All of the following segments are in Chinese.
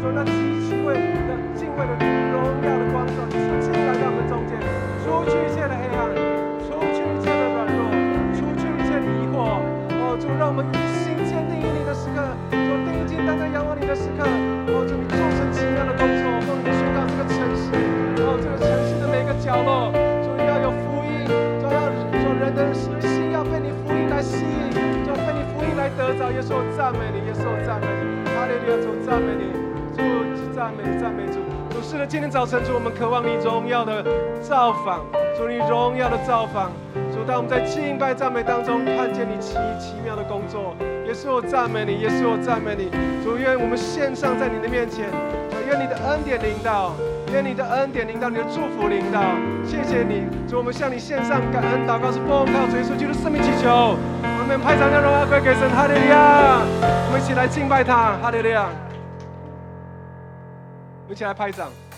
主那极其为的敬畏的荣耀的光照，你是进来到我们中间，除去一切的黑暗，除去一切的软弱，除去一切的疑惑。哦，主让我们一心坚定于你的时刻，主定睛单单仰望你的时刻。哦，主你做成奇妙的工作，奉你宣告这个城市，哦，这个城市的每个角落，主要有福音，主要主人的心要被你福音来吸引，要被你福音来得着。耶稣我赞美你，耶稣我赞美你，哈利路亚，主赞美你，赞美赞美主。主是的，今天早晨主我们渴望你荣耀的造访，主你荣耀的造访。主当我们在敬拜赞美当中看见你奇奇妙的工作，也是我赞美你，也是我赞美你。主愿我们献上在你的面前，愿你的恩典领导，愿你的恩典领导，你的祝福领导。谢谢你，主我们向你献上感恩祷告，是奉靠主耶稣基督生命祈求。我们拍掌将荣耀归给神，哈利路亚！我们一起来敬拜他，哈利路亚！一起来拍掌。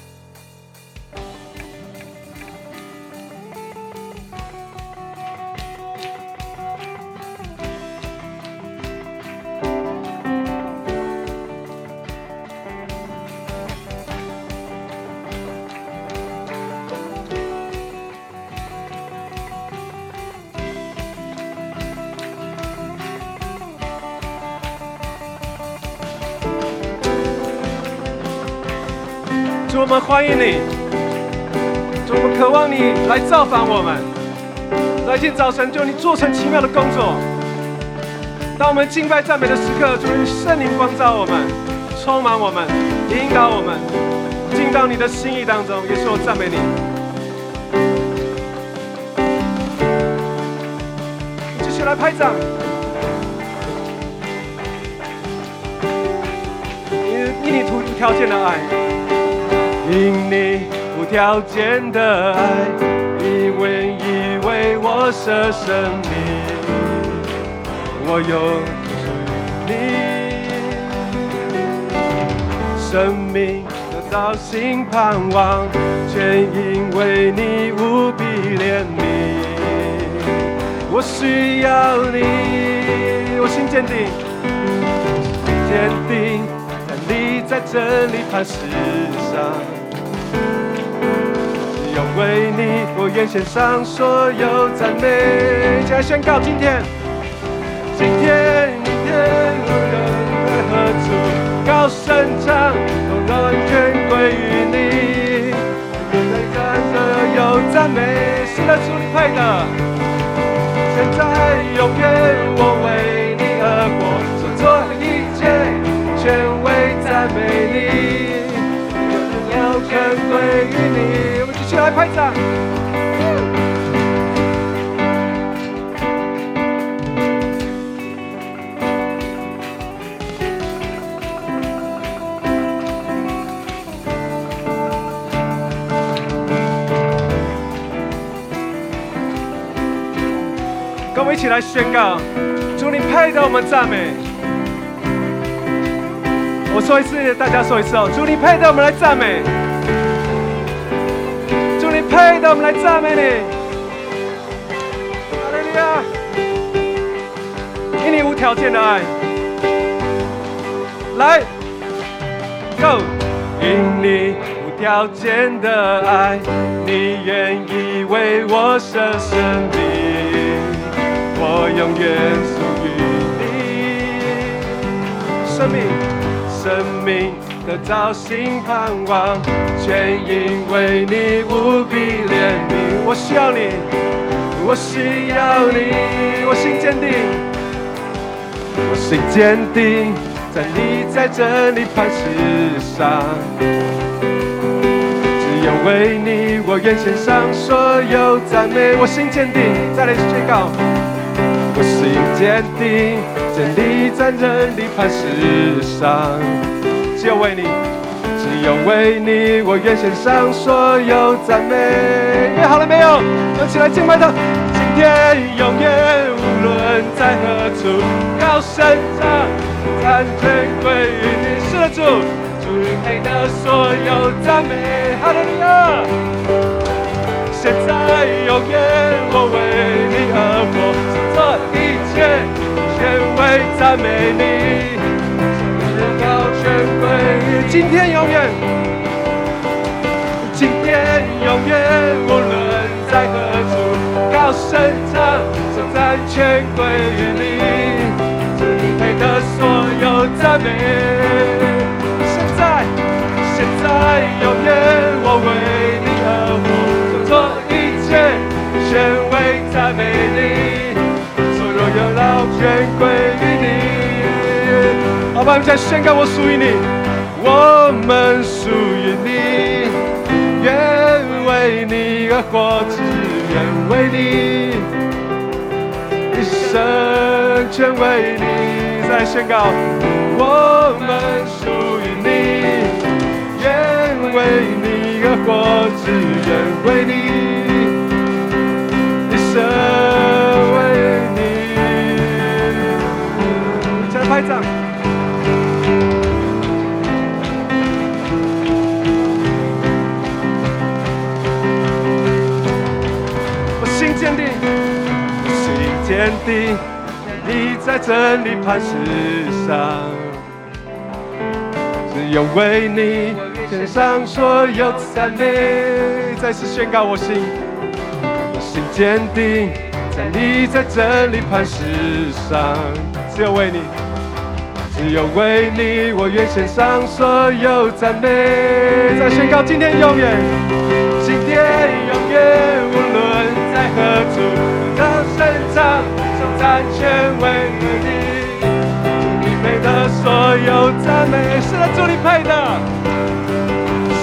我们欢迎你。我们渴望你来造访我们。来今早晨，就你做成奇妙的工作。当我们敬拜赞美的时刻，主，圣灵光照我们，充满我们，引导我们进到你的心意当中。也是我赞美你。继续来拍掌。因因你无条件的爱。因你无条件的爱，你愿意为我舍生命，我有你，生命得到新盼望，全因为你无比怜悯。我需要你，我心坚定，坚定但你在这里磐石上。为你，我愿献上所有赞美。一起来宣告：今天，今天，明天，无论在何处，高声唱，荣耀全归于你。在赞所有赞美，是的，主你配的。现在，永远，我为你而活，所做的一切，全为赞美你。荣耀全归于你。起来拍掌！跟我们一起来宣告：主，你配得我们赞美。我说一次，大家说一次哦。主，你配得我们来赞美。配的，我们来赞美你，哈利路亚！因你无条件的爱，来，Go！因你无条件的爱，你愿意为我舍生命，我永远属于你，生命，生命。得到新盼望，全因为你无比怜悯。我需要你，我需要你，我心坚定，我心坚定，在你在这里磐石上，只有为你，我愿献上所有赞美。我心坚定，再来一次宣告，我心坚定，坚立在这里磐石上。只有为你，只有为你，我愿献上所有赞美。约好了没有？一起来敬拜他。今天、永远，无论在何处，高声唱，赞全归于你。是的，主，主你配的所有赞美。哈利路亚！现在、永远，我为你而活，这一切，全为赞美你。今天永远，今天永远，无论在何处，高声唱，颂赞全归于你，是你配得所有赞美。现在，现在，永远，我为你而活，做一切，全为赞美你，所有荣耀全归于你。好吧，我们再宣告，我属于你。我们属于你，愿为你而活，只愿为你，一生全为你。在宣告，我们属于你，愿为你而活，只愿为你，地，你在真理磐石上，只有为你献上所有赞美。再次宣告我心，我心坚定，在你在真理磐石上，只有为你，只有为你，我愿献上所有赞美。再宣告今天永远，今天永远，无论在何处。完全为了你，你配的所有赞美是主你配的。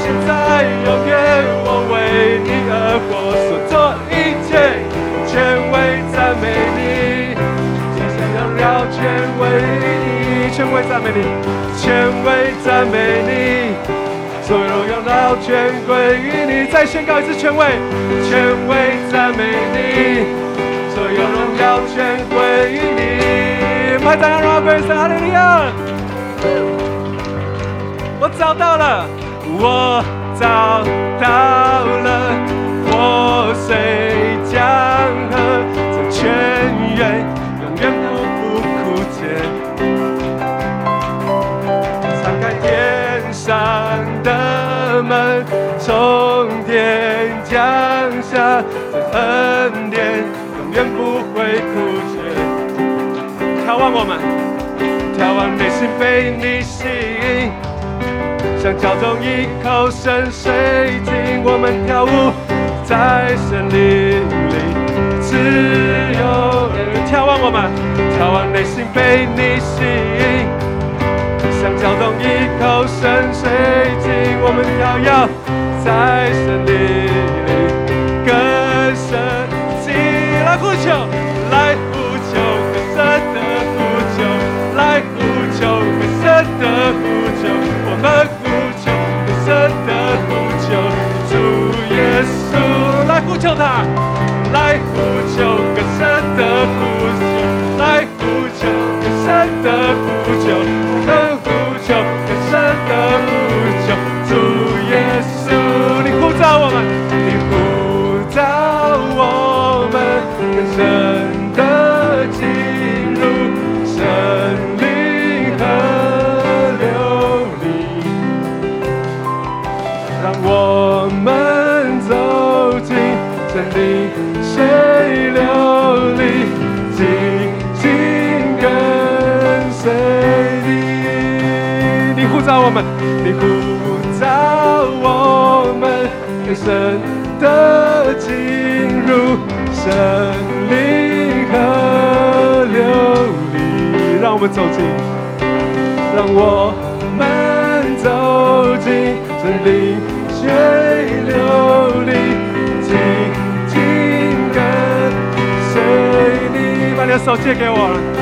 现在永远，我为你而活，所做一切全为赞美你。今生荣耀全为你，全为赞美你，全为赞美你。所有荣耀全归于你，再宣告一次全为，全为赞美你。有荣耀全归于你，拍掌荣耀归神，哈利亚！我找到了，我找到了，破碎心被你吸引，像跳动一口深水井。我们跳舞在森林里，自由。眺望我们，眺望内心被你吸引，像跳动一口深水井。我们跳跃在森林来呼求，更深的呼求，来呼求，更深的呼求，我们呼求，走进，让我们走进森林水流里，紧紧跟随你。把你的手借给我。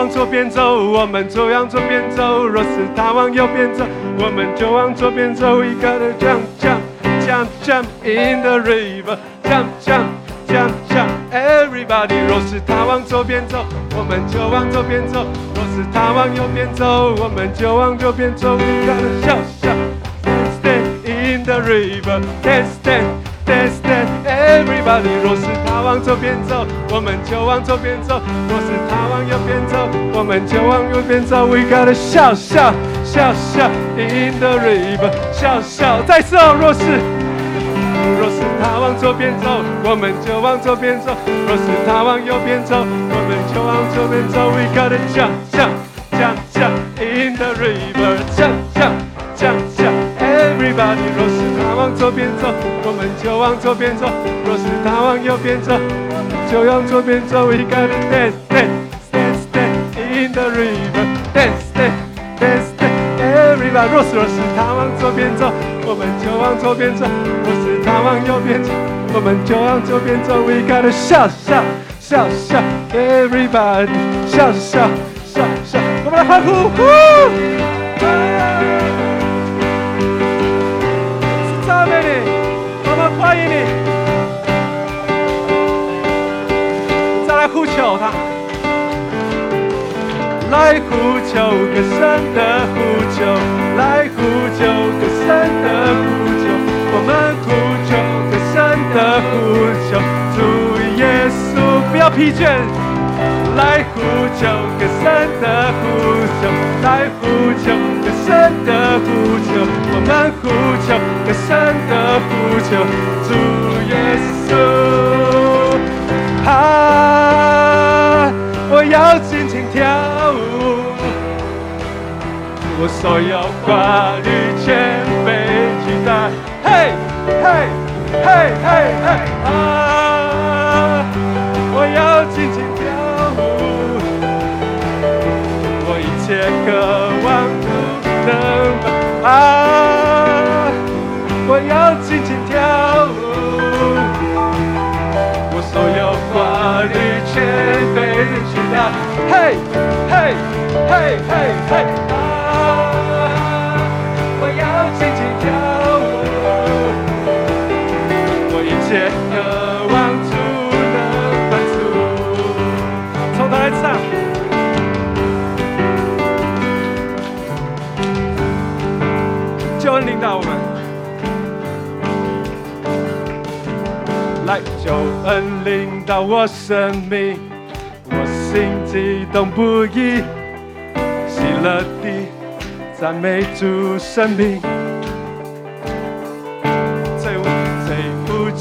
往左边走，我们就往左边走；若是他往右边走，我们就往左边走。一个 jump, jump, jump, jump in the river, jump, jump, jump, jump. Everybody，若是他往左边走，我们就往左边走；若是他往右边走，我们就往右边走。We gotta shout, shout, can't stand in the river, can't stand. dance dance everybody。若是他往左边走，我们就往左边走；若是他往右边走，我们就往右边走。We gotta shout shut shut shut in the river shut shut。再次哦，若是若是他往左边走，我们就往左边走；若是他往右边走，我们就往左边走。We gotta shout shout shout shout in the river shout shout shout shout everybody。若是他往左边走，我们就往左边走；若是他往右边走，就往左边走。We gotta dance dance in the river dance dance dance dance everybody。若是若是他往左边走，我们就往左边走；若是他往右边走，我们就往左边走。We gotta shout shout shout shout everybody shout shout shout shout。我们来欢呼！赞美你，我们欢迎你。再来呼求他，来呼求更深的呼求，来呼求更深的呼求，我们呼求更深的呼求，主耶稣不要疲倦。来呼求更深的呼求，来呼求更深的呼求，我们呼求更深的呼求，主耶稣，啊，我要尽情跳，我所有挂虑全被取代，嘿，嘿，嘿，嘿，嘿，啊，我要尽情跳舞。我一切渴望都能啊！我要尽情跳舞，我所有挂虑全被取代。嘿，嘿，嘿，嘿，嘿切渴望主能满足。从头来唱。救恩领导我们，来，救恩领导我生命，我心激动不已，喜乐地赞美主生命，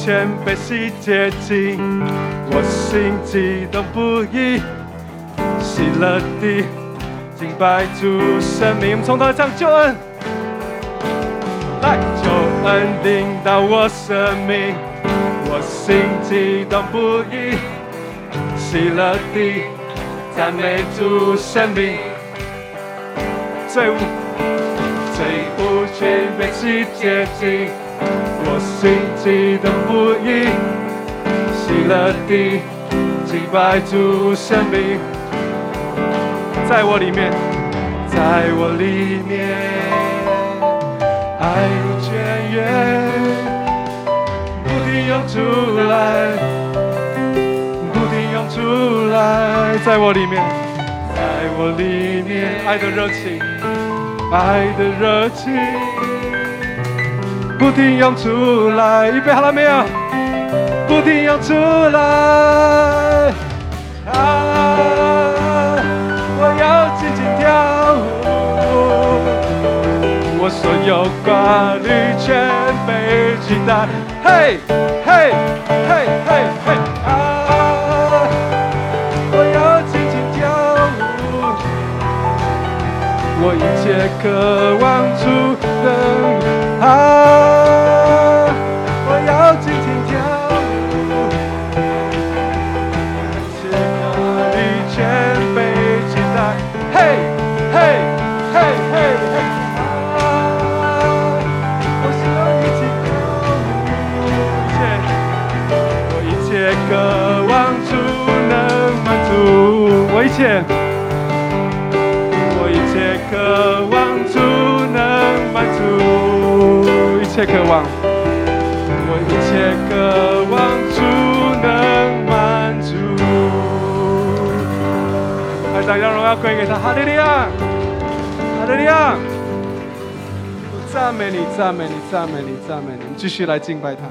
全被洗洁净，我心激动不已，喜乐地敬拜主生命，我们从头唱救恩。来，救恩领导我生命，我心激动不已，喜乐地赞美主生命。罪恶，罪恶全被洗洁净，我心激动不已，喜乐地敬拜主生命。在我里面，在我里面。爱如泉源，不停涌出来，不停涌出来，在我里面，在我里面，爱的热情，爱的热情，不停涌出来，预备好了没有？不停涌出来，啊！我要尽情跳舞。我所有挂虑全被取代，嘿，嘿，嘿，嘿，嘿，啊！我要尽情跳舞，我一切渴望主能切渴望，我一切渴望主能满足。来，大家荣耀归给他，哈利利亚，哈利利亚。赞美你，赞美你，赞美你，赞美你！继续来敬拜他。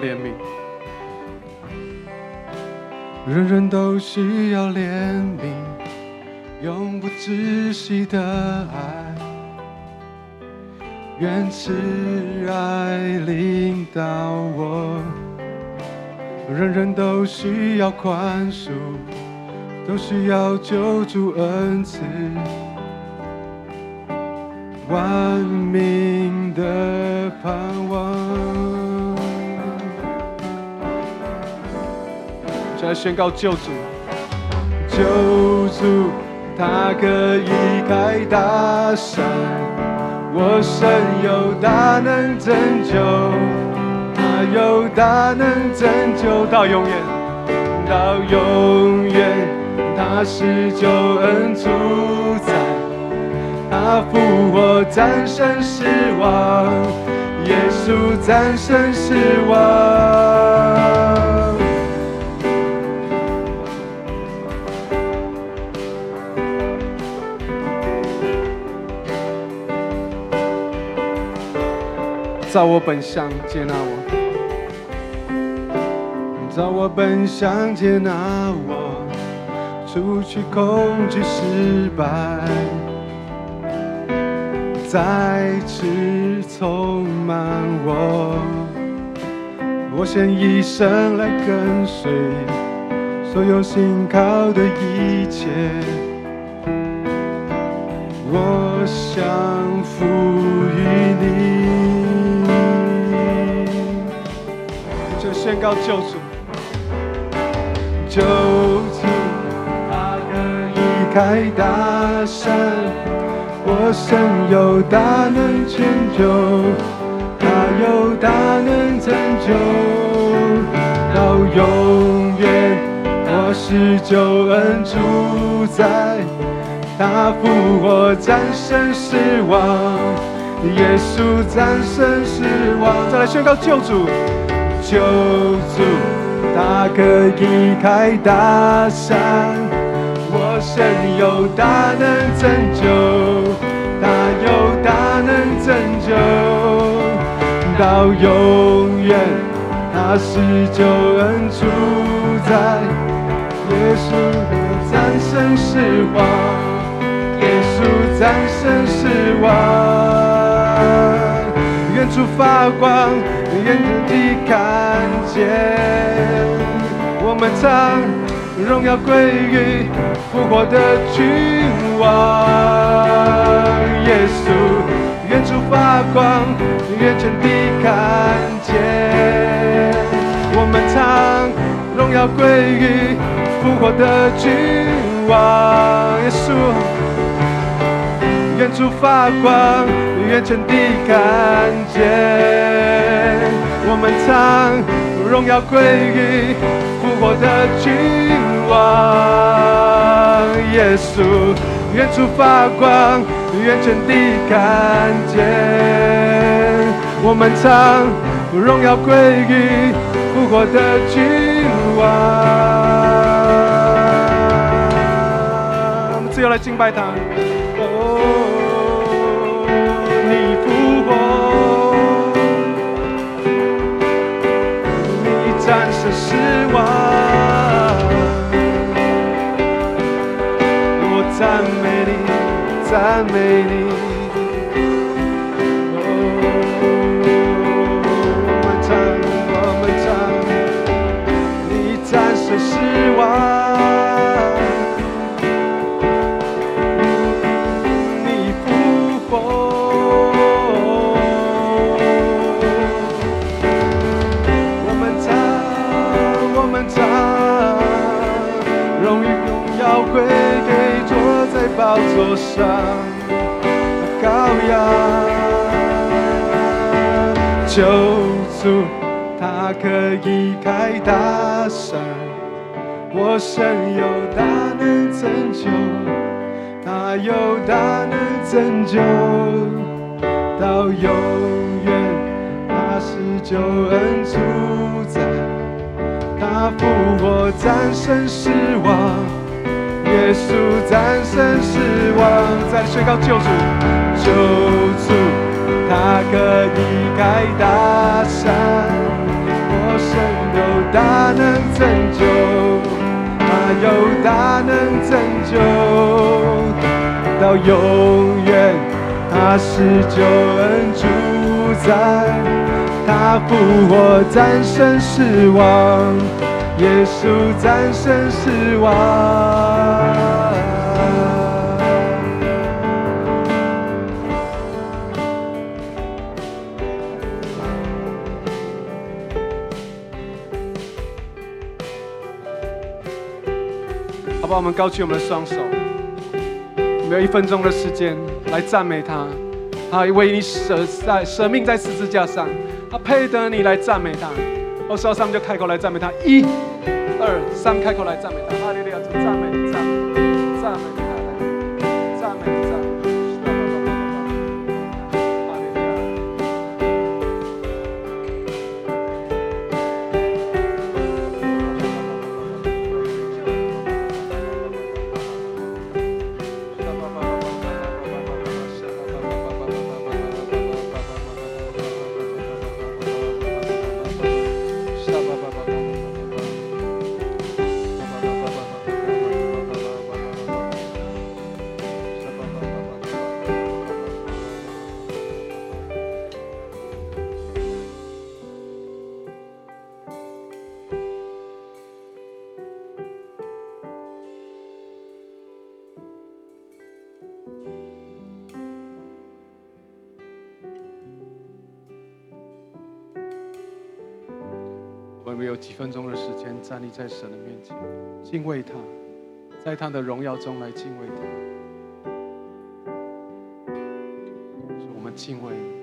怜悯，人人都需要怜悯，永不止息的爱，愿慈爱领导我。人人都需要宽恕，都需要救助恩赐。万民的盼望。宣告救主，救主，他可以开大山，我神有大能拯救，他有大能拯救到永远，到永远，他是救恩主宰。他复活，战胜死亡；耶稣战胜死亡。照我本相接纳我，照我本相接纳我，除去恐惧失败。再次充满我，我献一生来跟随，所有信靠的一切，我想赋予你。宣告救主，救主，他可以开大山。我神有大能拯救，他有大能拯救到永远。我是救恩主宰，他复活战胜死亡，耶稣战胜死亡。再来宣告救主，救主，他可以开大山。我神有大能拯救，他有大能拯救到永远，他是救恩主宰。耶稣战胜死亡，耶稣战胜死亡。远处发光，远地看见，我们唱。荣耀归于复活的君王，耶稣，远处发光，远全地看见。我们唱荣耀归于复活的君王，耶稣，远处发光，远全地看见。我们唱荣耀归于复活的君。王耶稣，远处发光，远全地看见。我们唱荣耀归于复活的君王。我们自由来敬拜他。哦，你复是失望。我。赞美你，赞美你。宝座上，羔羊，救主，他可以开大山，我神有大能拯救，他有大能拯救到永远，他是救恩主宰，他复活战胜死亡。耶稣战胜死亡，在宣告救主，救主，他可以开大山，神有大能拯救，他有大能拯救，到永远，他是救恩主宰，他复活战胜死亡，耶稣战胜死亡。把我们高举我们的双手，我们有一分钟的时间来赞美他。他为你舍在舍命在十字架上，他配得你来赞美他。我说三就开口来赞美他，一、二、三，开口来赞美他。哈利路亚，主，赞美，分钟的时间站立在神的面前，敬畏他，在他的荣耀中来敬畏他。我们敬畏。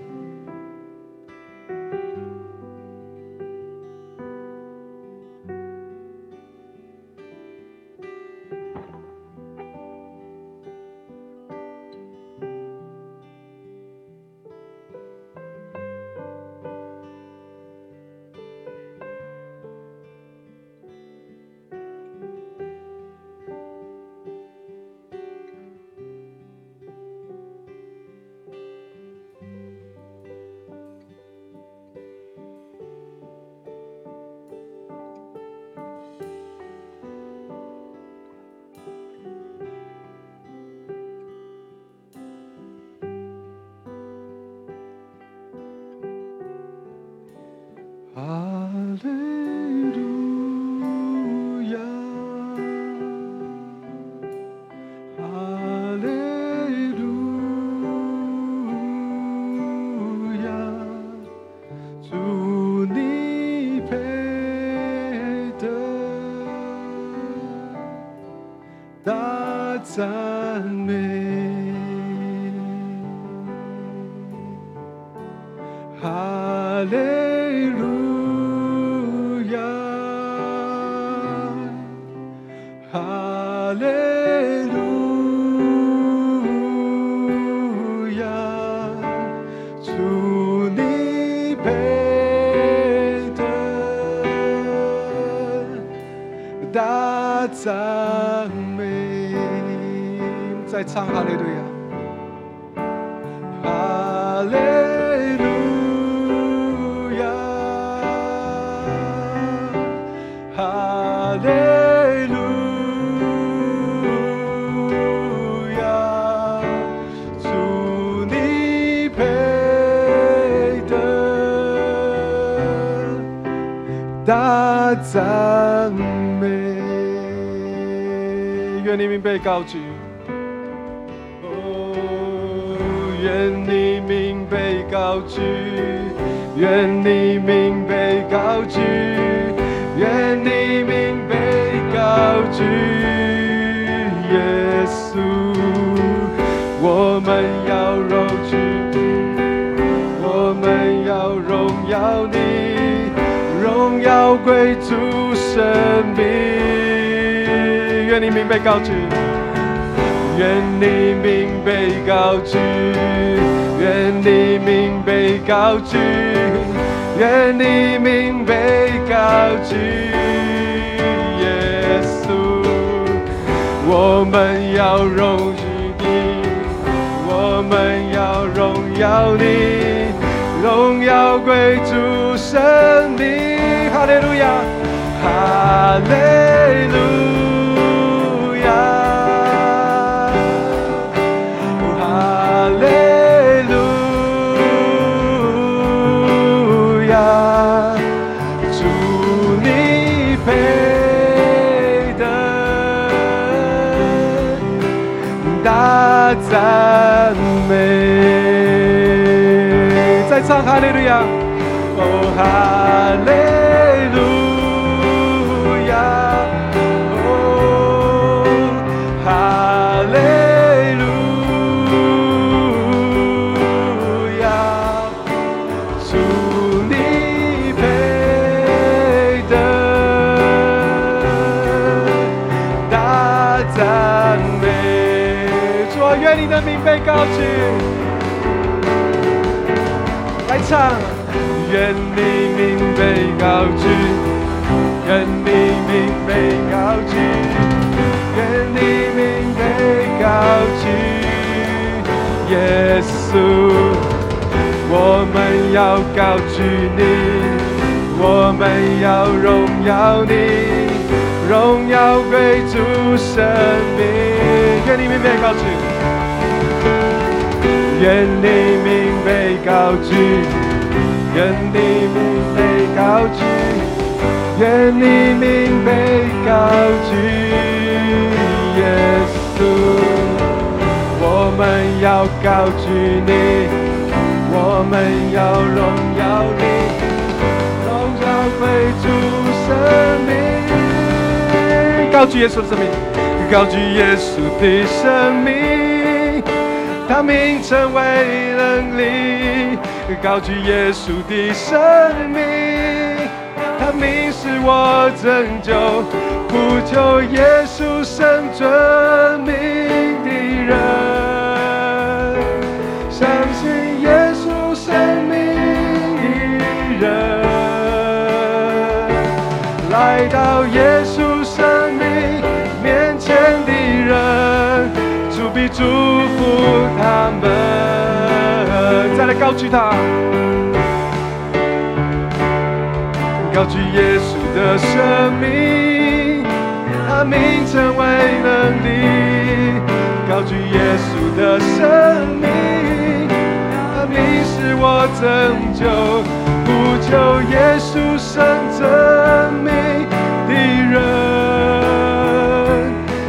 beside me. 愿你名被高举，愿你名被高举，愿你名被高举，愿你名被高举。耶稣，我们要荣举，我们要荣耀你，荣耀归主神。愿你名被高举。愿你名被高举，愿你名被高举，愿你名被高举。耶稣，我们要荣誉你，我们要荣耀你，荣耀归主神名。哈利路亚，哈利路在。愿你名被高举，愿你名被高举，愿你名被高举。耶稣，我们要高举你，我们要荣耀你，荣耀归主生命。愿你名被高举。愿你名被高举，愿你名被高举，愿你名被高举。耶稣，我们要高举你，我们要荣耀你，荣耀归主生命。高举耶稣的生命，高举耶稣的生命。他名称为能力，高举耶稣的生命。他名是我拯救，呼求耶稣生尊名的人。相信耶稣生命的人，来到耶稣生命面前的人，主必祝福。他们来高举他，高举耶稣的生命，他名称为能力，高举耶稣的生命，他名是我拯救，不求耶稣生真命的人，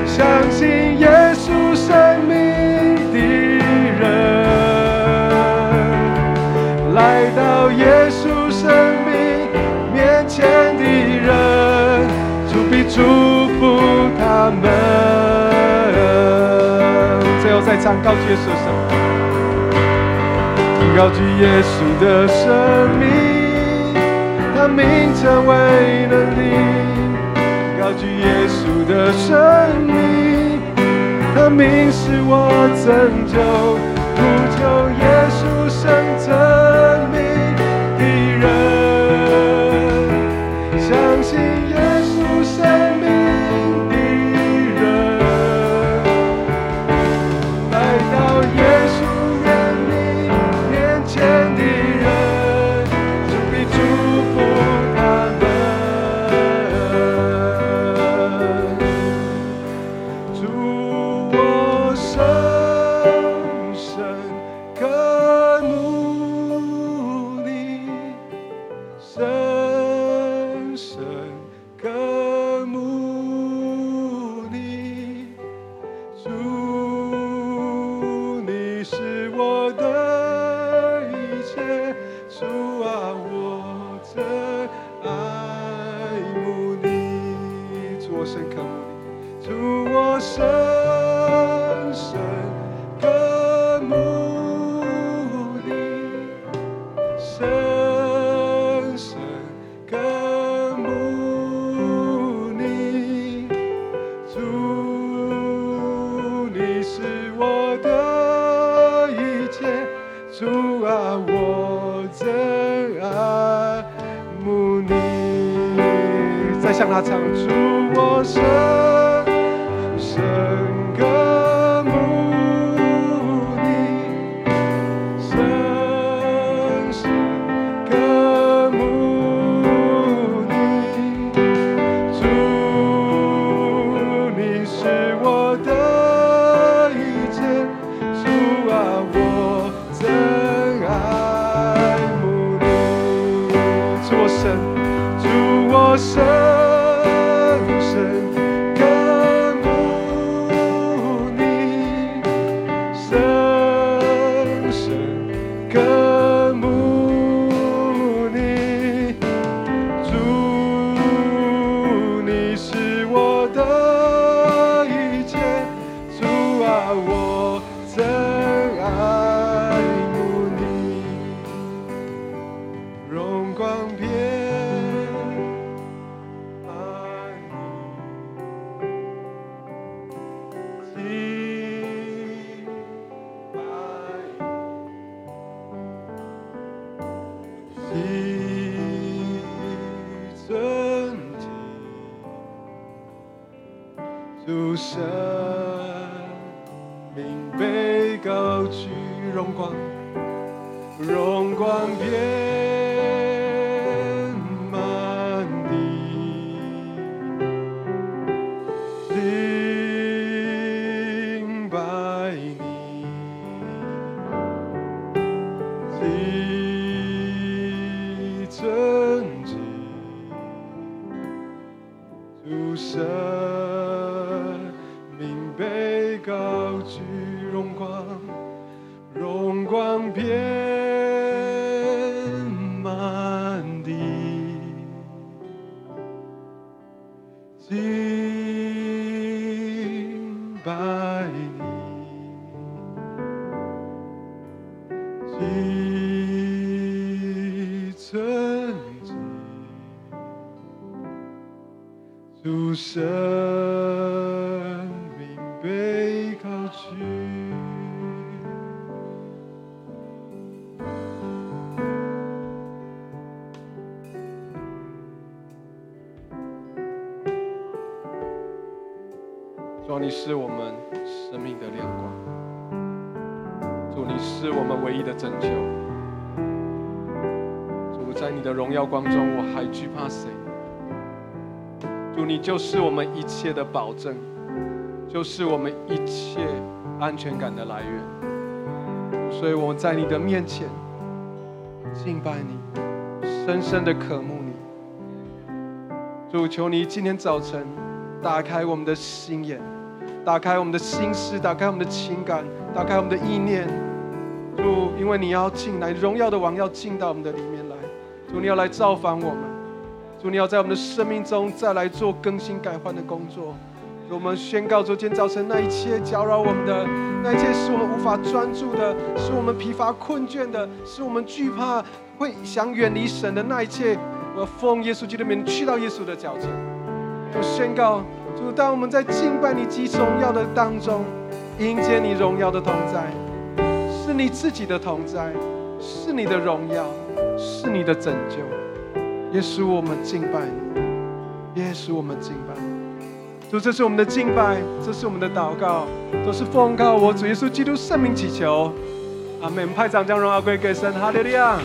相信耶耶稣生命面前的人，主必祝福他们。最后再唱高举耶稣的生命，高举耶稣的生命，他名称为能力。高举耶稣的生命，他名是我拯救，不求耶稣让他唱出我声你就是我们一切的保证，就是我们一切安全感的来源。所以我在你的面前敬拜你，深深的渴慕你。主，求你今天早晨打开我们的心眼，打开我们的心思，打开我们的情感，打开我们的意念。主，因为你要进来，荣耀的王要进到我们的里面来。主，你要来造访我们。主，你要在我们的生命中再来做更新改换的工作。我们宣告，昨天早晨那一切搅扰我们的，那一切使我们无法专注的，使我们疲乏困倦的，使我们惧怕会想远离神的那一切，我奉耶稣基督的名去到耶稣的脚前。就宣告，主，当我们在敬拜你极荣耀的当中，迎接你荣耀的同在，是你自己的同在，是你的荣耀，是你的拯救。也使，我们敬拜你；耶稣，我们敬拜你。主，这是我们的敬拜，这是我们的祷告，都是奉靠我主耶稣基督圣名祈求。阿门。派长将荣耀归给神，哈利路亚。